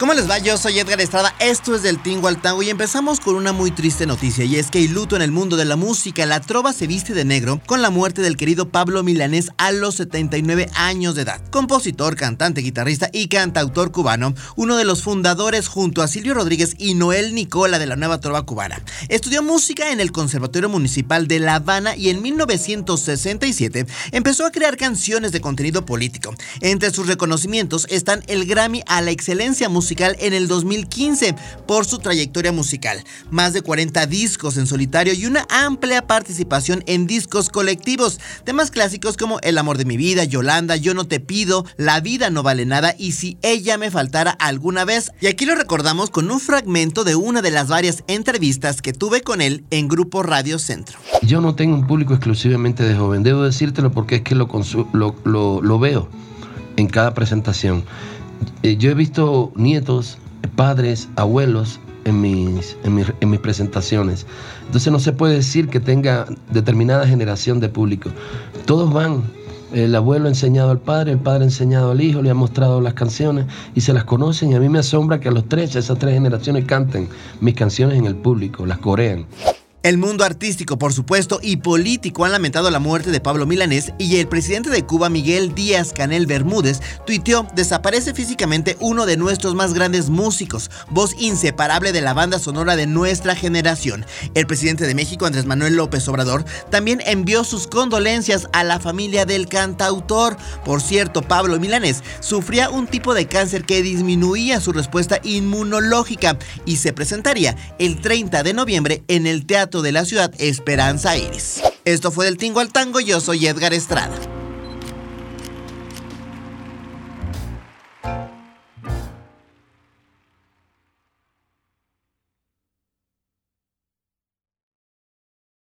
¿Cómo les va? Yo soy Edgar Estrada, esto es del Tingo al Tango y empezamos con una muy triste noticia y es que hay luto en el mundo de la música. La trova se viste de negro con la muerte del querido Pablo Milanés a los 79 años de edad. Compositor, cantante, guitarrista y cantautor cubano, uno de los fundadores junto a Silvio Rodríguez y Noel Nicola de la nueva trova cubana. Estudió música en el Conservatorio Municipal de La Habana y en 1967 empezó a crear canciones de contenido político. Entre sus reconocimientos están el Grammy a la excelencia musical en el 2015 por su trayectoria musical, más de 40 discos en solitario y una amplia participación en discos colectivos, temas clásicos como El amor de mi vida, Yolanda, Yo no te pido, La vida no vale nada y Si ella me faltara alguna vez. Y aquí lo recordamos con un fragmento de una de las varias entrevistas que tuve con él en Grupo Radio Centro. Yo no tengo un público exclusivamente de joven, debo decírtelo porque es que lo, lo, lo veo en cada presentación. Eh, yo he visto nietos, padres, abuelos en mis, en, mis, presentaciones. Entonces no se puede decir que tenga determinada generación de público. Todos van. El abuelo ha enseñado al padre, el padre ha enseñado al hijo, le ha mostrado las canciones y se las conocen. Y a mí me asombra que a los tres, esas tres generaciones canten mis canciones en el público, las corean. El mundo artístico, por supuesto, y político han lamentado la muerte de Pablo Milanés y el presidente de Cuba, Miguel Díaz Canel Bermúdez, tuiteó, desaparece físicamente uno de nuestros más grandes músicos, voz inseparable de la banda sonora de nuestra generación. El presidente de México, Andrés Manuel López Obrador, también envió sus condolencias a la familia del cantautor. Por cierto, Pablo Milanés sufría un tipo de cáncer que disminuía su respuesta inmunológica y se presentaría el 30 de noviembre en el Teatro de la ciudad Esperanza Iris. Esto fue del Tingo al Tango, yo soy Edgar Estrada.